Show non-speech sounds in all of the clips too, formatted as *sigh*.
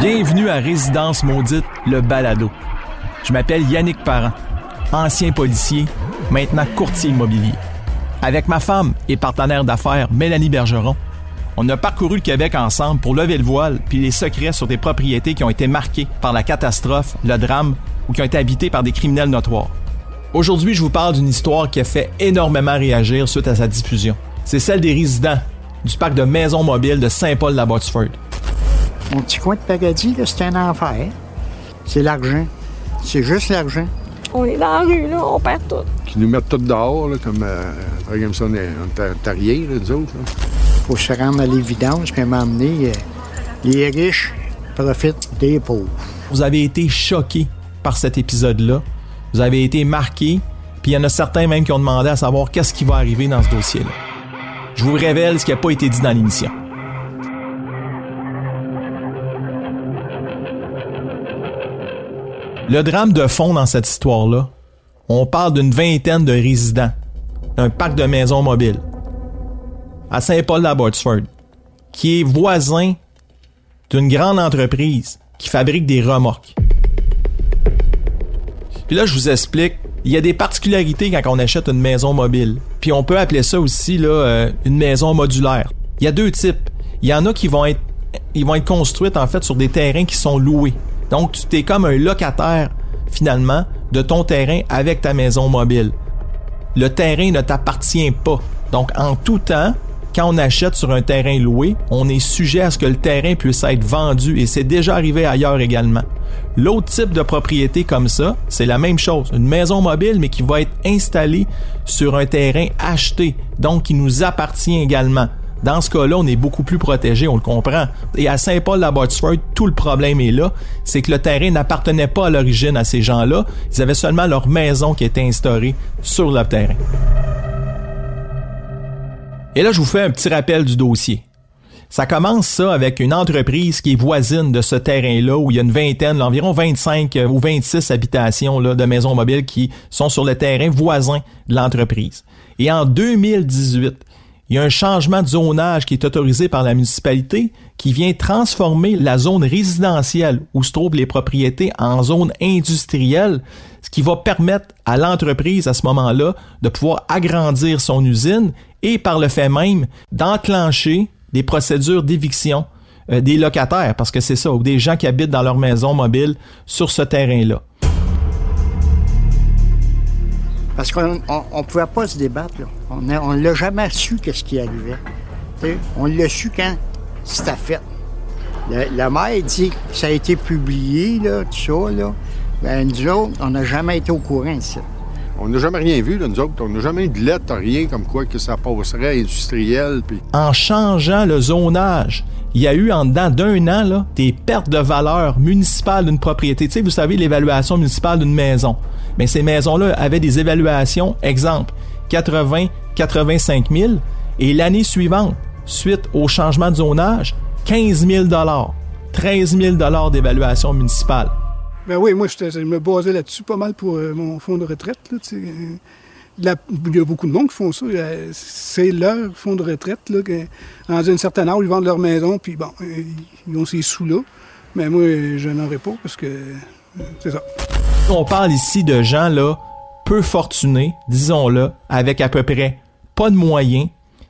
Bienvenue à Résidence Maudite, le balado. Je m'appelle Yannick Parent, ancien policier, maintenant courtier immobilier. Avec ma femme et partenaire d'affaires, Mélanie Bergeron, on a parcouru le Québec ensemble pour lever le voile puis les secrets sur des propriétés qui ont été marquées par la catastrophe, le drame ou qui ont été habitées par des criminels notoires. Aujourd'hui, je vous parle d'une histoire qui a fait énormément réagir suite à sa diffusion. C'est celle des résidents du parc de maisons mobiles de Saint-Paul-la-Botsford. Mon petit coin de paradis, là, c'est un enfer. C'est l'argent. C'est juste l'argent. On est dans la rue, là, on perd tout. Qui nous mettent tout dehors, là, comme, euh, comme ça, on est, on est terriers, là, nous autres. là. faut se rendre à l'évidence puis m'emmener. les riches profitent des pauvres. Vous avez été choqués par cet épisode-là. Vous avez été marqués. Puis il y en a certains même qui ont demandé à savoir qu'est-ce qui va arriver dans ce dossier-là. Je vous révèle ce qui n'a pas été dit dans l'émission. Le drame de fond dans cette histoire-là, on parle d'une vingtaine de résidents d'un parc de maisons mobiles à Saint-Paul-la-Botsford, qui est voisin d'une grande entreprise qui fabrique des remorques. Puis là, je vous explique, il y a des particularités quand on achète une maison mobile. Puis on peut appeler ça aussi là, euh, une maison modulaire. Il y a deux types. Il y en a qui vont être, ils vont être construites en fait sur des terrains qui sont loués. Donc tu es comme un locataire finalement de ton terrain avec ta maison mobile. Le terrain ne t'appartient pas. Donc en tout temps, quand on achète sur un terrain loué, on est sujet à ce que le terrain puisse être vendu et c'est déjà arrivé ailleurs également. L'autre type de propriété comme ça, c'est la même chose, une maison mobile mais qui va être installée sur un terrain acheté, donc qui nous appartient également. Dans ce cas-là, on est beaucoup plus protégé, on le comprend. Et à Saint-Paul-la-Botsford, tout le problème est là, c'est que le terrain n'appartenait pas à l'origine à ces gens-là, ils avaient seulement leur maison qui était instaurée sur le terrain. Et là, je vous fais un petit rappel du dossier. Ça commence ça avec une entreprise qui est voisine de ce terrain-là où il y a une vingtaine, environ 25 euh, ou 26 habitations de maisons mobiles qui sont sur le terrain voisin de l'entreprise. Et en 2018, il y a un changement de zonage qui est autorisé par la municipalité qui vient transformer la zone résidentielle où se trouvent les propriétés en zone industrielle, ce qui va permettre à l'entreprise à ce moment-là de pouvoir agrandir son usine et par le fait même d'enclencher des procédures d'éviction euh, des locataires, parce que c'est ça, ou des gens qui habitent dans leur maison mobile sur ce terrain-là. Parce qu'on ne pouvait pas se débattre. Là. On ne l'a jamais su qu'est-ce qui arrivait. T'sais, on l'a su quand c'était fait. Le, la mère dit que ça a été publié, là, tout ça. Là. Ben, nous autres, on n'a jamais été au courant de ça. On n'a jamais rien vu, là, nous autres. On n'a jamais eu de lettre, rien comme quoi que ça passerait industriel. Puis... En changeant le zonage, il y a eu en dedans d'un an des pertes de valeur municipale d'une propriété. Vous savez, l'évaluation municipale d'une maison. Mais ces maisons-là avaient des évaluations, exemple, 80, 85 000. Et l'année suivante, suite au changement de zonage, 15 000 13 000 d'évaluation municipale. Ben oui, moi, je me basais là-dessus pas mal pour euh, mon fonds de retraite. Là, Il y a beaucoup de monde qui font ça. Euh, C'est leur fonds de retraite. Là, dans un certain âge, ils vendent leur maison, puis bon, ils ont ces sous-là. Mais moi, je n'en aurais pas parce que euh, c'est ça. On parle ici de gens là peu fortunés, disons-le, avec à peu près pas de moyens,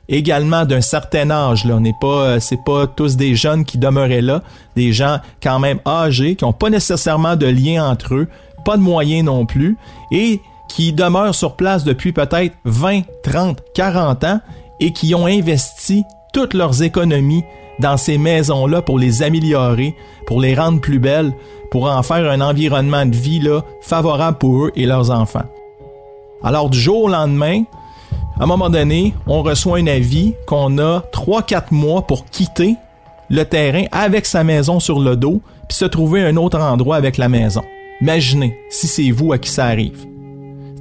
également d'un certain âge. Là, on n'est pas, euh, c'est pas tous des jeunes qui demeuraient là, des gens quand même âgés qui n'ont pas nécessairement de lien entre eux, pas de moyens non plus, et qui demeurent sur place depuis peut-être 20, 30, 40 ans et qui ont investi toutes leurs économies dans ces maisons-là pour les améliorer, pour les rendre plus belles, pour en faire un environnement de vie là, favorable pour eux et leurs enfants. Alors du jour au lendemain, à un moment donné, on reçoit un avis qu'on a 3-4 mois pour quitter le terrain avec sa maison sur le dos, puis se trouver un autre endroit avec la maison. Imaginez si c'est vous à qui ça arrive.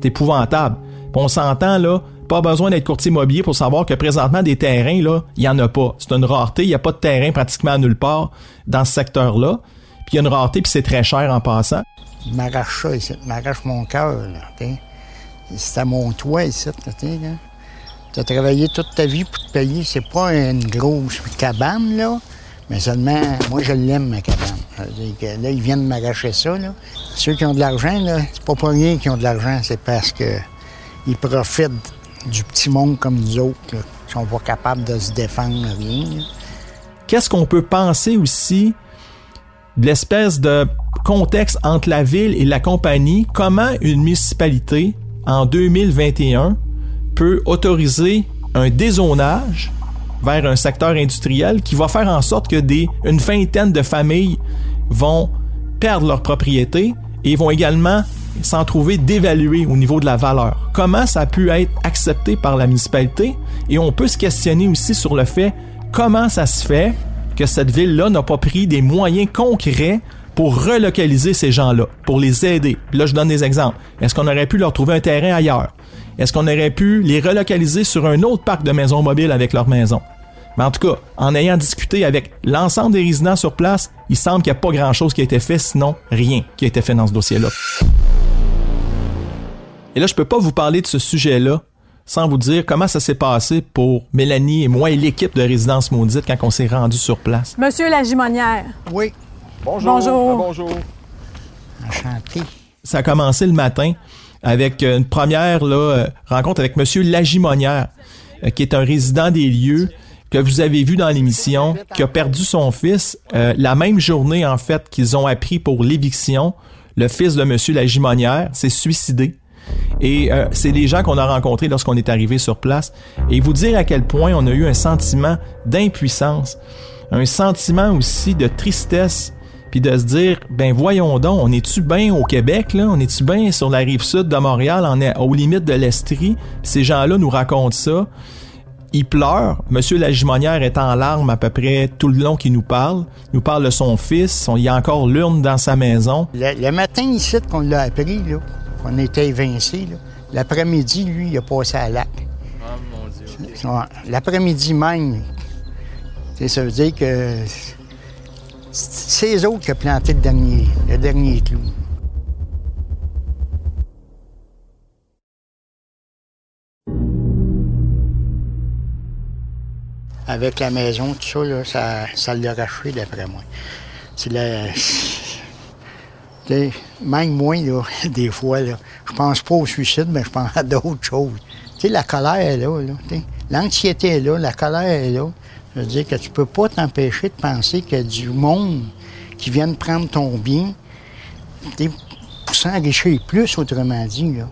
Épouvantable. Puis on s'entend là, pas besoin d'être courtier immobilier pour savoir que présentement des terrains là, il y en a pas. C'est une rareté, il y a pas de terrain pratiquement nulle part dans ce secteur-là. Puis il y a une rareté puis c'est très cher en passant. Il m'arrache ça ici, il m'arrache mon cœur. là. C'est à mon toit ici. Tu as travaillé toute ta vie pour te payer. C'est pas une grosse cabane, là, Mais seulement, moi, je l'aime, ma cabane. Là, ils viennent m'arracher ça. Là. Ceux qui ont de l'argent, c'est pas pour rien qu'ils ont de l'argent, c'est parce que ils profitent du petit monde comme nous autres, là, qui sont pas capables de se défendre, rien. Qu'est-ce qu'on peut penser aussi de l'espèce de contexte entre la ville et la compagnie? Comment une municipalité, en 2021, peut autoriser un dézonage vers un secteur industriel qui va faire en sorte que des, une vingtaine de familles vont perdre leur propriété et vont également s'en trouver dévaluées au niveau de la valeur. Comment ça a pu être accepté par la municipalité? Et on peut se questionner aussi sur le fait comment ça se fait que cette ville-là n'a pas pris des moyens concrets pour relocaliser ces gens-là, pour les aider. Là, je donne des exemples. Est-ce qu'on aurait pu leur trouver un terrain ailleurs? Est-ce qu'on aurait pu les relocaliser sur un autre parc de maisons mobiles avec leur maison? Mais en tout cas, en ayant discuté avec l'ensemble des résidents sur place, il semble qu'il n'y a pas grand-chose qui a été fait, sinon rien qui a été fait dans ce dossier-là. Et là, je peux pas vous parler de ce sujet-là sans vous dire comment ça s'est passé pour Mélanie et moi et l'équipe de Résidence Maudite quand on s'est rendu sur place. Monsieur la Gimonière. Oui, Bonjour. Bonjour. Ah, bonjour. enchanté. Ça a commencé le matin avec une première là, euh, rencontre avec Monsieur Lagimonière, euh, qui est un résident des lieux que vous avez vu dans l'émission, qui a perdu son fils euh, la même journée en fait qu'ils ont appris pour l'éviction. Le fils de Monsieur Lagimonière s'est suicidé. Et euh, c'est des gens qu'on a rencontrés lorsqu'on est arrivé sur place. Et vous dire à quel point on a eu un sentiment d'impuissance, un sentiment aussi de tristesse, puis de se dire, ben voyons donc, on est-tu bien au Québec, là? On est-tu bien sur la rive sud de Montréal, on est aux limites de l'Estrie? Ces gens-là nous racontent ça. Il pleure. Monsieur Lagimonière est en larmes à peu près tout le long qu'il nous parle. Il nous parle de son fils. On- Il y a encore l'urne dans sa maison. Le, le matin, ici, qu'on l'a appris, là, qu'on était évincé, l'après-midi, lui, il a passé à lac. Ouais, L'après-midi même, ça veut dire que c'est eux autres qui ont planté le dernier, le dernier clou. Avec la maison, tout ça, là, ça, ça l'a racheté d'après moi. C'est la. Même moi, *laughs* des fois, là, je pense pas au suicide, mais je pense à d'autres choses. La colère est là, là. L'anxiété est là, la colère est là. Ça veut dire que tu peux pas t'empêcher de penser qu'il y a du monde qui viennent prendre ton bien pour s'enrichir plus, autrement dit. Là.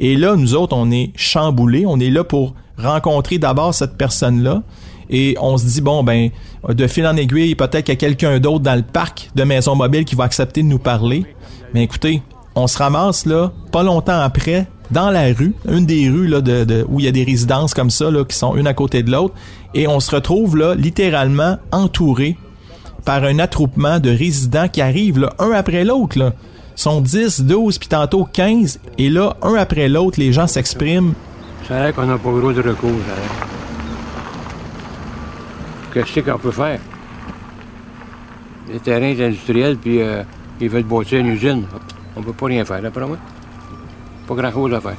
Et là, nous autres, on est chamboulés. On est là pour rencontrer d'abord cette personne-là. Et on se dit, bon, ben, de fil en aiguille, peut-être qu'il y a quelqu'un d'autre dans le parc de Maison Mobile qui va accepter de nous parler. Mais écoutez, on se ramasse là, pas longtemps après, dans la rue, une des rues là, de, de- où il y a des résidences comme ça, là, qui sont une à côté de l'autre. Et on se retrouve là, littéralement entouré par un attroupement de résidents qui arrivent là, un après l'autre. Là. Ils sont 10, 12, puis tantôt 15. Et là, un après l'autre, les gens s'expriment. Ça a l'air qu'on n'a pas gros de recours. ça a l'air. Qu'est-ce qu'on peut faire? Les terrains industriels, puis euh, ils veulent bâtir une usine. On peut pas rien faire, d'après moi. Pas grand-chose à faire.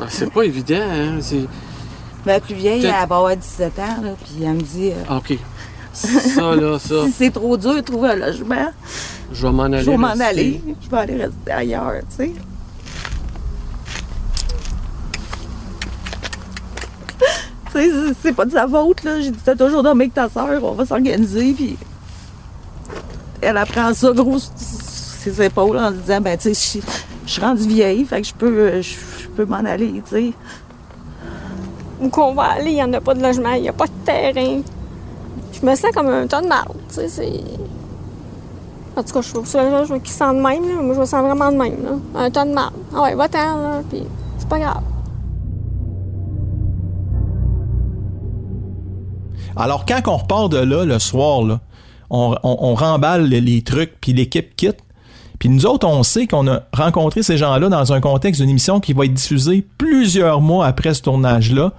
Ah, C'est pas évident, hein? Ma plus vieille, elle va avoir 17 ans, là, puis elle me dit euh, OK. Ça, là, *laughs* ça, si c'est trop dur de trouver un logement, je vais m'en aller. je vais m'en aller. Je vais aller rester ailleurs, tu sais. *laughs* Tu sais, c'est- pas de sa faute, là. J'ai dit, t'as toujours dormi avec ta soeur, on va s'organiser, puis elle apprend ça gros sur ses épaules en disant, ben, tu sais, je suis rendue vieille, fait que je peux, je peux m'en aller, tu sais. Où qu'on va aller, il n'y en a pas de logement, il n'y a pas de terrain. Je me sens comme un tas de marde, tu sais. En tout cas, je trouve ça, je qui sent de même, là. Moi, je me sens vraiment de même. Un tas de marde. Ah ouais, va-t'en, là, puis c'est pas grave. Alors, quand on repart de là, le soir, on, remballe les trucs, puis l'équipe quitte. Puis nous autres, on sait qu'on a rencontré ces gens-là dans un contexte d'une émission qui va être diffusée plusieurs mois après ce tournage-là.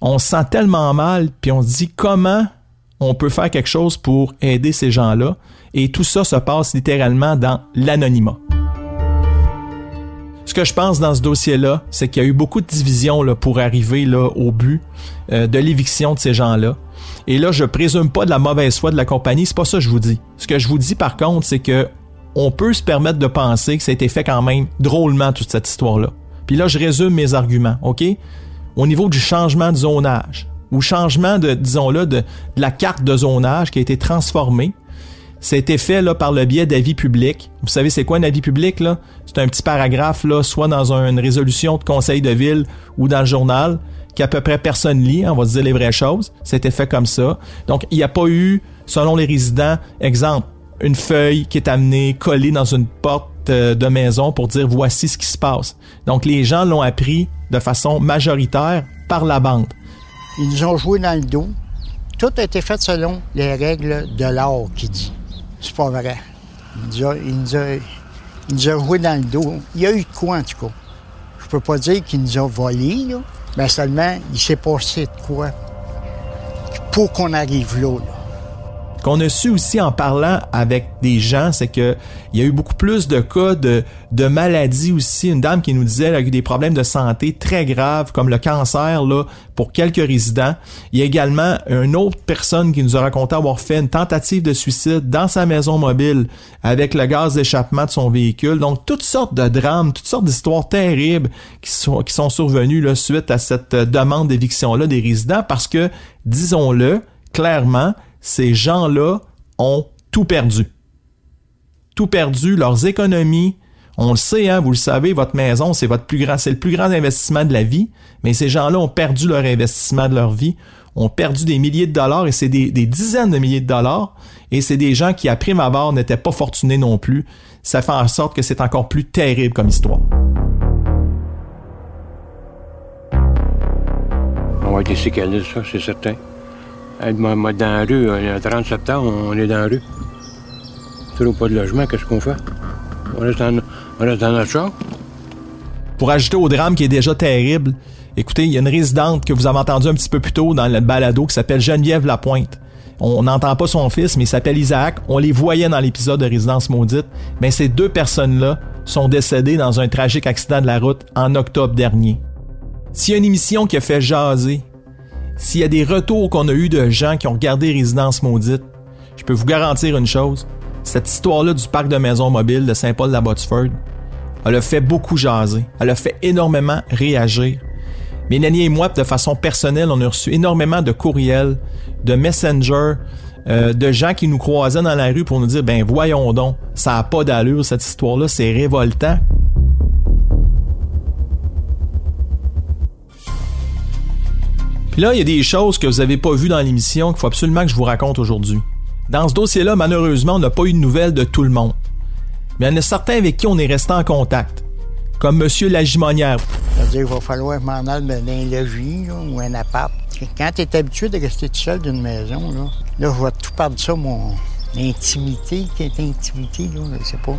On se sent tellement mal, puis on se dit comment on peut faire quelque chose pour aider ces gens-là. Et tout ça se passe littéralement dans l'anonymat. Ce que je pense dans ce dossier-là, c'est qu'il y a eu beaucoup de divisions là, pour arriver là, au but euh, de l'éviction de ces gens-là. Et là, je présume pas de la mauvaise foi de la compagnie, c'est pas ça que je vous dis. Ce que je vous dis par contre, c'est que on peut se permettre de penser que ça a été fait quand même drôlement toute cette histoire-là. Puis là, je résume mes arguments, OK? Au niveau du changement de zonage, ou changement de, disons-le, de, la carte de zonage qui a été transformée, ça a été fait là, par le biais d'avis publics. Vous savez, c'est quoi un avis public? C'est un petit paragraphe, là, soit dans une résolution de conseil de ville ou dans le journal, qu'à peu près personne lit, on va se dire les vraies choses. C'était fait comme ça. Donc, il n'y a pas eu, selon les résidents, exemple, une feuille qui est amenée collée dans une porte euh, de maison pour dire voici ce qui se passe. Donc, les gens l'ont appris de façon majoritaire par la bande. Ils nous ont joué dans le dos. Tout a été fait selon les règles de l'art qui dit. C'est pas vrai. Il nous, a, il, nous a, il nous a joué dans le dos. Il y a eu de quoi, en tout cas? Je peux pas dire qu'il nous a volé, mais seulement, il s'est passé de quoi pour qu'on arrive là. là. Qu'on a su aussi en parlant avec des gens, c'est que il y a eu beaucoup plus de cas de, maladies aussi. Une dame qui nous disait elle a eu des problèmes de santé très graves, comme le cancer là, pour quelques résidents. Il y a également une autre personne qui nous a raconté avoir fait une tentative de suicide dans sa maison mobile avec le gaz d'échappement de son véhicule. Donc toutes sortes de drames, toutes sortes d'histoires terribles qui sont qui sont survenues là, suite à cette euh, demande d'éviction là des résidents parce que disons-le clairement ces gens-là ont tout perdu. Tout perdu, leurs économies. On le sait, hein, vous le savez, votre maison, c'est votre plus grand, c'est le plus grand investissement de la vie. Mais ces gens-là ont perdu leur investissement de leur vie, ont perdu des milliers de dollars et c'est des, des dizaines de milliers de dollars. Et c'est des gens qui, à prime abord, n'étaient pas fortunés non plus. Ça fait en sorte que c'est encore plus terrible comme histoire. On va être séquelles, ça, c'est certain. Dans la rue, le 30 septembre, on est dans la rue. Toujours pas de logement, qu'est-ce qu'on fait? On reste dans, on notre char? Pour ajouter au drame qui est déjà terrible, écoutez, il y a une résidente que vous avez entendue un petit peu plus tôt dans le balado qui s'appelle Geneviève Lapointe. On n'entend pas son fils, mais il s'appelle Isaac. On les voyait dans l'épisode de Résidence Maudite. Mais ces deux personnes-là sont décédées dans un tragique accident de la route en octobre dernier. S'il y a une émission qui a fait jaser, s'il y a des retours qu'on a eu de gens qui ont regardé Résidence Maudite, je peux vous garantir une chose. Cette histoire-là du parc de maisons mobiles de Saint-Paul-la-Botsford, elle a fait beaucoup jaser. Elle a fait énormément réagir. Mélanie et moi, de façon personnelle, on a reçu énormément de courriels, de messengers, euh, de gens qui nous croisaient dans la rue pour nous dire, ben voyons donc, ça a pas d'allure cette histoire-là, c'est révoltant. Puis là, il y a des choses que vous avez pas vues dans l'émission qu'il faut absolument que je vous raconte aujourd'hui. Dans ce dossier-là, malheureusement, on n'a pas eu de nouvelles de tout le monde. Mais il y en a certains avec qui on est resté en contact. Comme Monsieur Lagimonière. C'est-à-dire qu'il va falloir que m'en aille dans un logis là, ou un appart. Quand tu es habitué de rester tout seul d'une maison, là, là, je vais tout perdre ça, mon intimité, qui est intimité, là, je sais pas,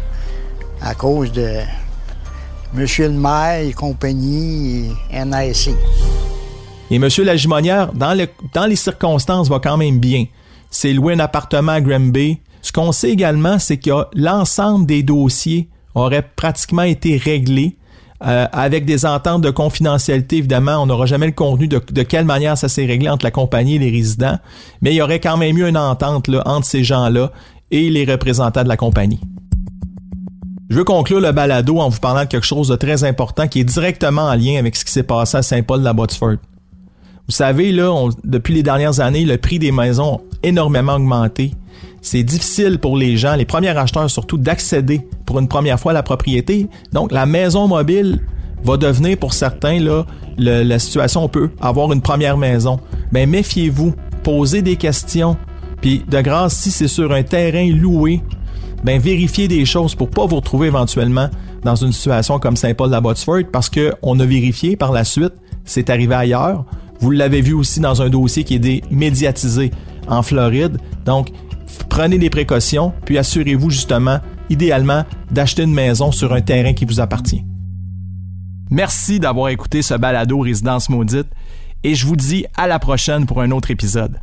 à cause de Monsieur le maire et compagnie et NASC. Et Monsieur Lagimonière, dans, dans les circonstances, va quand même bien. C'est loué un appartement à Granby. Ce qu'on sait également, c'est que l'ensemble des dossiers auraient pratiquement été réglés euh, avec des ententes de confidentialité. Évidemment, on n'aura jamais le contenu de, quelle manière ça s'est réglé entre la compagnie et les résidents, mais il y aurait quand même eu une entente entre ces gens-là et les représentants de la compagnie. Je veux conclure le balado en vous parlant de quelque chose de très important qui est directement en lien avec ce qui s'est passé à Saint-Paul-de-la-Botsford. Vous savez, là, depuis les dernières années, le prix des maisons a énormément augmenté. C'est difficile pour les gens, les premiers acheteurs surtout, d'accéder pour une première fois à la propriété. Donc, la maison mobile va devenir pour certains, là, la situation, on peut avoir une première maison. Mais méfiez-vous, posez des questions. Puis, de grâce, si c'est sur un terrain loué, ben vérifiez des choses pour pas vous retrouver éventuellement dans une situation comme Saint-Paul-la-Botsford parce que on a vérifié par la suite, c'est arrivé ailleurs. Vous l'avez vu aussi dans un dossier qui est médiatisé en Floride. Donc, prenez des précautions, puis assurez-vous justement, idéalement, d'acheter une maison sur un terrain qui vous appartient. Merci d'avoir écouté ce balado Résidence Maudite et je vous dis à la prochaine pour un autre épisode.